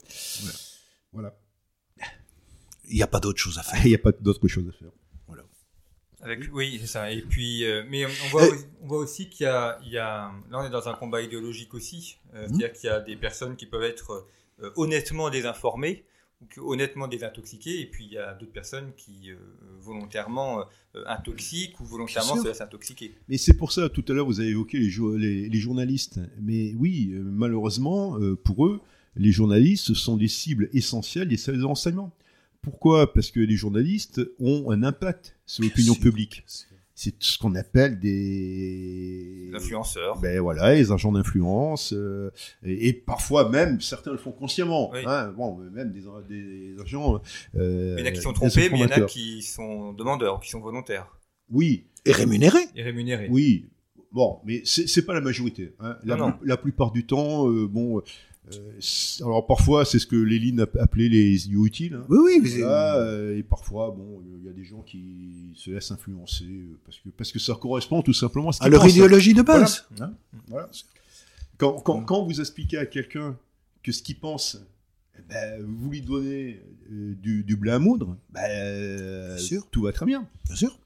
Voilà. Il n'y a pas d'autre chose à faire. Il n'y a pas d'autre chose à faire. Avec, oui, c'est ça. Et puis, mais on voit, on voit aussi qu'il y, a, il y a, là, on est dans un combat idéologique aussi. Mmh. C'est-à-dire qu'il y a des personnes qui peuvent être honnêtement désinformées honnêtement désintoxiqués, et puis il y a d'autres personnes qui euh, volontairement euh, intoxiquent ou volontairement se laissent intoxiquer. Mais c'est pour ça, tout à l'heure, vous avez évoqué les, les, journalistes. Mais oui, euh, malheureusement, pour eux, les journalistes sont des cibles essentielles des services de renseignement. Pourquoi? Parce que les journalistes ont un impact sur l'opinion publique c'est ce qu'on appelle des influenceurs. Ben voilà, les agents d'influence, euh, et, parfois même certains le font consciemment. Hein, bon, même des, des agents. Euh, il y en a qui sont trompés, mais il y en a qui sont demandeurs, qui sont volontaires. Oui. Et rémunérés. Et rémunérés. Oui. Bon, mais c'est pas la majorité. Hein. La, non, non. la, plupart du temps, euh, bon, euh, alors parfois, c'est ce que Léline appelait les idiots utiles. Hein. Oui, oui. Euh, et parfois, bon, il y a des gens qui se laissent influencer euh, parce que parce que ça correspond tout simplement à, ce à leur idéologie de base. Hein. Voilà. Quand, quand, quand, vous expliquez à quelqu'un que ce qu'il pense, eh ben, vous lui donnez du, du, blé à moudre, ben, sûr. tout va très bien. Bien sûr.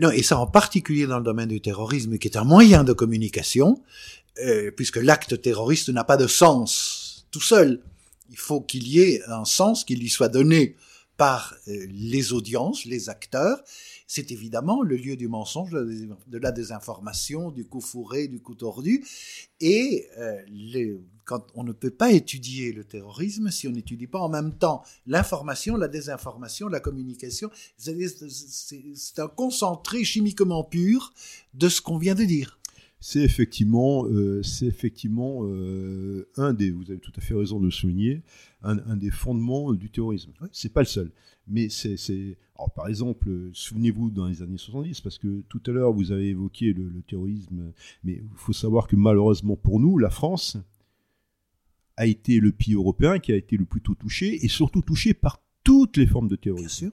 Non, et ça en particulier dans le domaine du terrorisme, qui est un moyen de communication, euh, puisque l'acte terroriste n'a pas de sens tout seul. Il faut qu'il y ait un sens qui lui soit donné par euh, les audiences, les acteurs. C'est évidemment le lieu du mensonge, de la désinformation, du coup fourré, du coup tordu. Et euh, quand on ne peut pas étudier le terrorisme si on n'étudie pas en même temps l'information, la désinformation, la communication. C'est un concentré chimiquement pur de ce qu'on vient de dire c'est effectivement, euh, c'est effectivement euh, un des, vous avez tout à fait raison de le souligner, un, des fondements du terrorisme. C'est pas le seul, mais c'est, par exemple, souvenez-vous dans les années 70, parce que tout à l'heure vous avez évoqué le, terrorisme, mais il faut savoir que malheureusement pour nous, la France a été le pays européen qui a été le plus tôt touché, et surtout touché par toutes les formes de terrorisme. Bien sûr.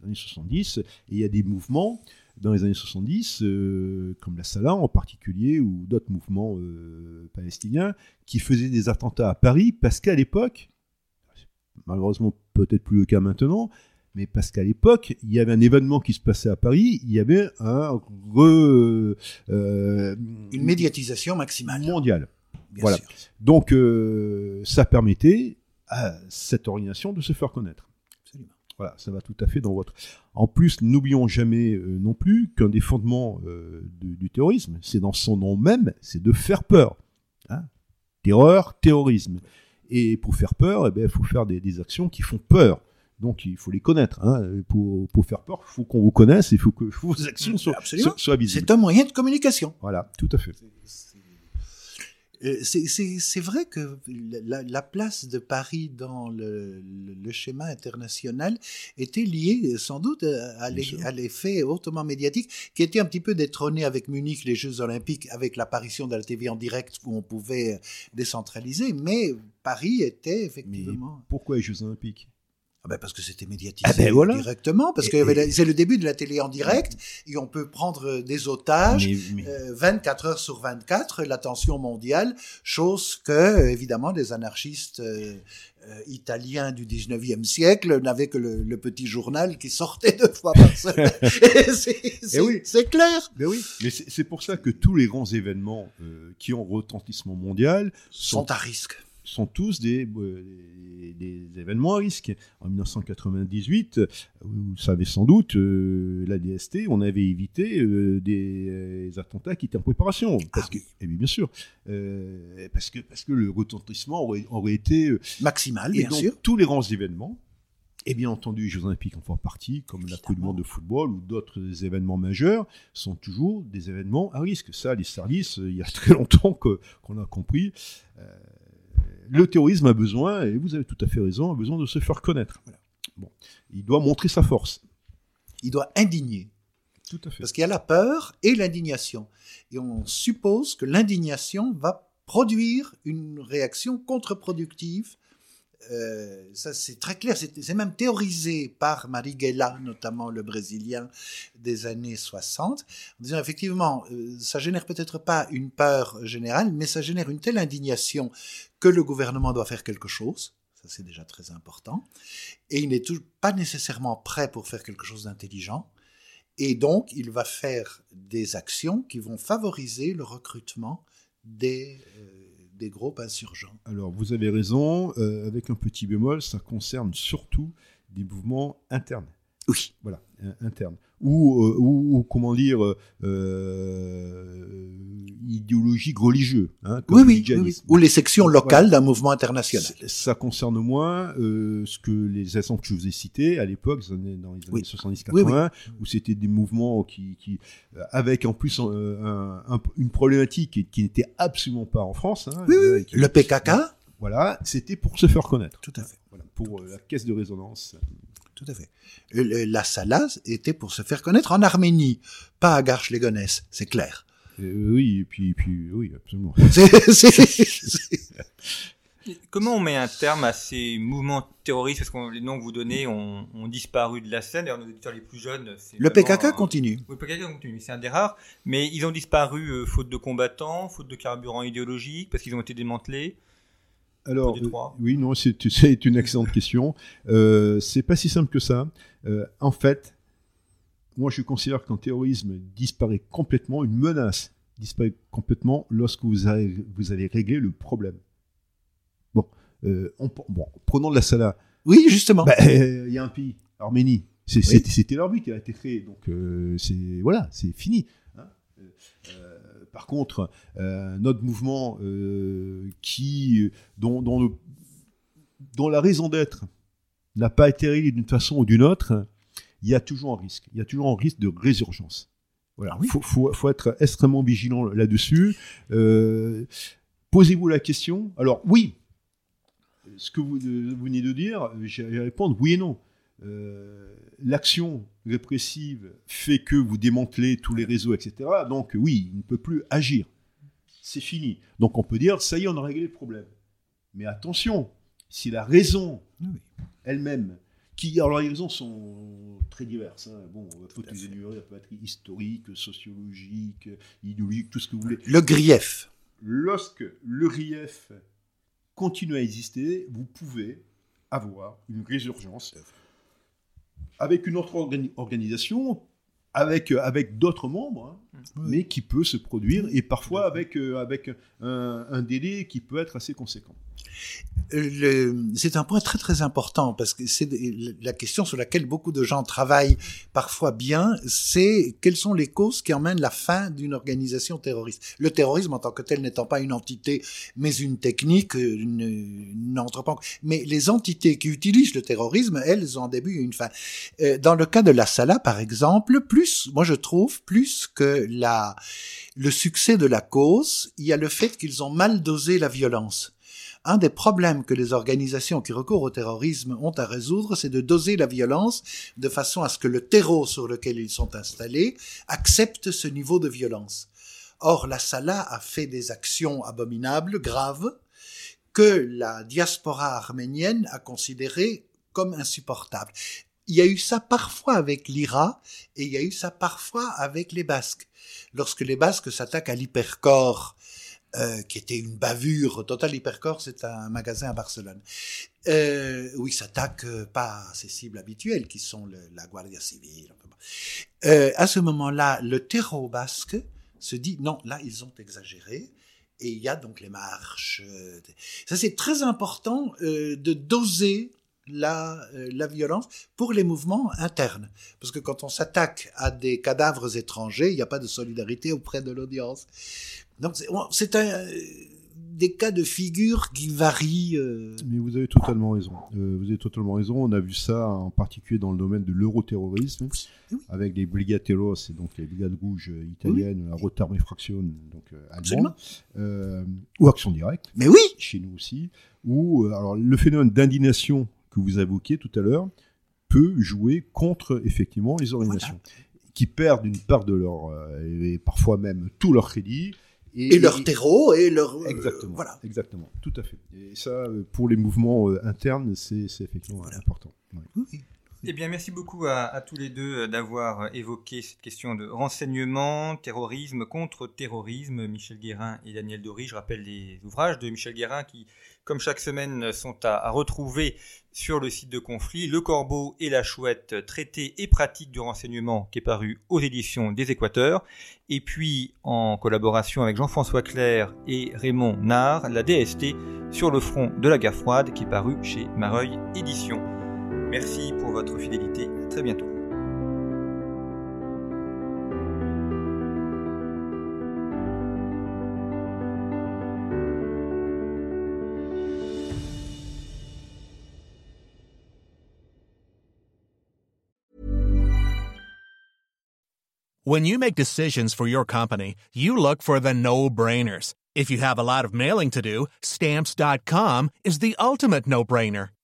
Dans les années 70, et il y a des mouvements dans les années 70, euh, comme la Salah en particulier, ou d'autres mouvements euh, palestiniens, qui faisaient des attentats à Paris, parce qu'à l'époque, malheureusement peut-être plus le cas maintenant, mais parce qu'à l'époque, il y avait un événement qui se passait à Paris, il y avait un re, euh, une médiatisation maximale mondiale. voilà. Donc ça permettait à cette organisation de se faire connaître. Voilà, ça va tout à fait dans votre. En plus, n'oublions jamais euh, non plus qu'un des fondements euh, du, terrorisme, c'est dans son nom même, c'est de faire peur. Hein. Terreur, terrorisme. Et pour faire peur, eh ben, il faut faire des, actions qui font peur. Donc il faut les connaître. Hein. Pour, pour, faire peur, il faut qu'on vous connaisse, il faut que vos actions soient, soient, visibles. C'est un moyen de communication. Voilà, tout à fait. Euh, c'est- vrai que la, la place de Paris dans le, le- le schéma international était liée sans doute à sûr. à l'effet hautement médiatique qui était un petit peu détrôné avec Munich, les Jeux Olympiques, avec l'apparition de la TV en direct où on pouvait euh, décentraliser. Mais Paris était Mais effectivement. pourquoi les Jeux Olympiques? Ah ben parce que c'était médiatisé Ah ben voilà. directement, parce que la- c'est le début de la télé en direct et on peut prendre euh, des otages. Mais- mais- Euh, 24 heures sur 24, l'attention mondiale, chose que, euh, évidemment, les anarchistes euh, euh, italiens du 19e siècle n'avaient que le, le petit journal qui sortait deux fois par semaine. Et c'est- Eh oui. clair. Ben oui, mais c'est pour ça que tous les grands événements euh, qui ont retentissement mondial Sont à risque. Sont tous des, euh, des, des événements à risque. En 1998, euh, vous le savez sans doute, euh, la DST, on avait évité euh, des, attentats qui étaient en préparation. Parce Ah que, eh bien, bien sûr, euh, parce, que, parce que le retentissement aurait, aurait été... Maximal, et bien donc, sûr. tous les grands événements, et bien entendu, les Jeux Olympiques en font partie, comme la Coupe du. Monde de football ou d'autres événements majeurs, sont toujours des événements à risque. Ça, les services, il y a très longtemps qu'on a compris. Euh, le terrorisme a besoin, et vous avez tout à fait raison, a besoin de se faire connaître. Voilà. Bon, il doit montrer sa force. Il doit indigner. Tout à fait. Parce qu'il y a la peur et l'indignation. Et on suppose que l'indignation va produire une réaction contre-productive. Euh, ça, c'est très clair. C'est même théorisé par Marighella, notamment le Brésilien des années 60, en disant effectivement, euh, ça génère peut-être pas une peur générale, mais ça génère une telle indignation que le gouvernement doit faire quelque chose. Ça, c'est déjà très important. Et il n'est pas nécessairement prêt pour faire quelque chose d'intelligent. Et donc, il va faire des actions qui vont favoriser le recrutement des, euh, des groupes insurgents. Alors, vous avez raison, euh, avec un petit bémol, ça concerne surtout des mouvements internes. Oui. Voilà, internes. Ou, euh, ou, ou, comment dire, euh, euh, idéologique religieuse. Hein, comme Oui, le oui, oui. Ou les sections locales Voilà. d'un mouvement international. Ça concerne moins euh, ce que les exemples que je vous ai cités à l'époque, dans les années Oui. 70-80, où c'était des mouvements qui, qui avec en plus un- un- une problématique qui, qui n'était absolument pas en France. hein, qui- Le PKK Voilà, c'était pour se faire connaître. Tout à fait. Voilà, pour la caisse de résonance. Tout à fait. Le- La Sala était pour se faire connaître en Arménie, pas à Garches-les-Gonesse, c'est clair. Euh, oui, et puis, et puis, oui, absolument. C'est- c'est- c'est- Comment on met un terme à ces mouvements terroristes? Parce que les noms que vous donnez ont, ont disparu de la scène. D'ailleurs, nos auditeurs les plus jeunes, c'est Le PKK un- continue. Oui, le PKK continue. C'est un des rares. Mais ils ont disparu euh, faute de combattants, faute de carburant idéologique, parce qu'ils ont été démantelés. Alors, euh, oui, non, c'est c'est une excellente question. Euh, c'est pas si simple que ça. Euh, en fait, moi, je considère qu'un terrorisme disparaît complètement, une menace disparaît complètement lorsque vous avez, vous avez réglé le problème. Bon, euh, on- bon prenons de la Salah. Oui, justement. Bah, euh, Il y a un pays, Arménie. C'est- Oui. C'était c'était leur but qui a été créé, donc euh, c'est voilà, c'est fini. hein. Par contre, euh, notre mouvement euh, qui, dont, dont, le- dont la raison d'être n'a pas été réglée d'une façon ou d'une autre, il y a toujours un risque. Il y a toujours un risque de résurgence. Voilà, oui. faut, faut, faut être extrêmement vigilant là-dessus. Euh, Posez-vous la question. Alors oui, ce que vous, vous venez de dire, à répondre oui et non. Euh, L'action répressive fait que vous démantelez tous les réseaux, etc. Donc oui, il ne peut plus agir. C'est fini. Donc on peut dire, ça y est, on a réglé le problème. Mais attention, si la raison Oui. elle-même, qui, alors les raisons sont très diverses. hein. Bon, il faut les énumérer, ça peut être historique, sociologique, idéologique, tout ce que vous voulez. Le grief. Lorsque le RIF continue à exister, vous pouvez avoir une résurgence avec une autre organi- organisation, avec, euh, avec d'autres membres, hein, Oui. mais qui peut se produire, et parfois avec, euh, avec un, un délai qui peut être assez conséquent. Euh, c'est un point très très important parce que c'est la question sur laquelle beaucoup de gens travaillent parfois bien, c'est quelles sont les causes qui emmènent la fin d'une organisation terroriste. Le terrorisme en tant que tel n'étant pas une entité, mais une technique, une, une entrepreneur. Mais les entités qui utilisent le terrorisme, elles ont un début et une fin. Euh, Dans le cas de la Sala, par exemple, plus plus, moi je trouve, plus que la, le succès de la cause, il y a le fait qu'ils ont mal dosé la violence. Un des problèmes que les organisations qui recourent au terrorisme ont à résoudre, c'est de doser la violence de façon à ce que le terreau sur lequel ils sont installés accepte ce niveau de violence. Or, la Sala a fait des actions abominables, graves, que la diaspora arménienne a considérées comme insupportables. Il y a eu ça parfois avec l'IRA et il y a eu ça parfois avec les Basques. Lorsque les Basques s'attaquent à l'hypercorps, euh, qui était une bavure Total Hypercorps, c'est un magasin à Barcelone, euh, où ils s'attaquent euh, pas à ses cibles habituelles, qui sont la Guardia Civile. Euh, à ce moment-là, le terreau basque se dit non, là ils ont exagéré. Et il y a donc les marches. Ça c'est très important de doser la, euh, la violence pour les mouvements internes. Parce que quand on s'attaque à des cadavres étrangers, il n'y a pas de solidarité auprès de l'audience. Donc c'est- un, euh, des cas de figure qui varient. euh, Mais vous avez totalement raison. Euh, vous avez totalement raison. On a vu ça en particulier dans le domaine de l'euroterrorisme, oui. avec les Brigateros, et donc les brigades rouges italiennes, la Rotarme Fraction, donc euh, allemande, ou Action Directe, Mais oui, chez nous aussi, euh, alors le phénomène d'indignation que vous évoquiez tout à l'heure peut jouer contre effectivement les organisations qui perdent une part de leur euh, et parfois même tout leur crédit et, leur terreau et leur. euh, Exactement. voilà. Exactement. Tout à fait. Et ça, euh, pour les mouvements euh, internes, c'est c'est effectivement Voilà. important. Ouais. Oui. Eh bien, merci beaucoup à, tous les deux euh, d'avoir euh, évoqué cette question de renseignement, terrorisme, contre-terrorisme. Michel Guérin et Daniel Dory. Je rappelle les ouvrages de Michel Guérin qui, comme chaque semaine, sont à, retrouver sur le site de Conflit. Le Corbeau et la Chouette, traité et pratique du renseignement, qui est paru aux éditions des Équateurs. Et puis, en collaboration avec Jean-François Clair et Raymond Nard, la DST sur le front de la guerre froide, qui est paru chez Mareuil Éditions. Merci pour votre fidélité. À très bientôt. When you make decisions for your company, you look for the no-brainers. If you have a lot of mailing to do, stamps.com is the ultimate no-brainer.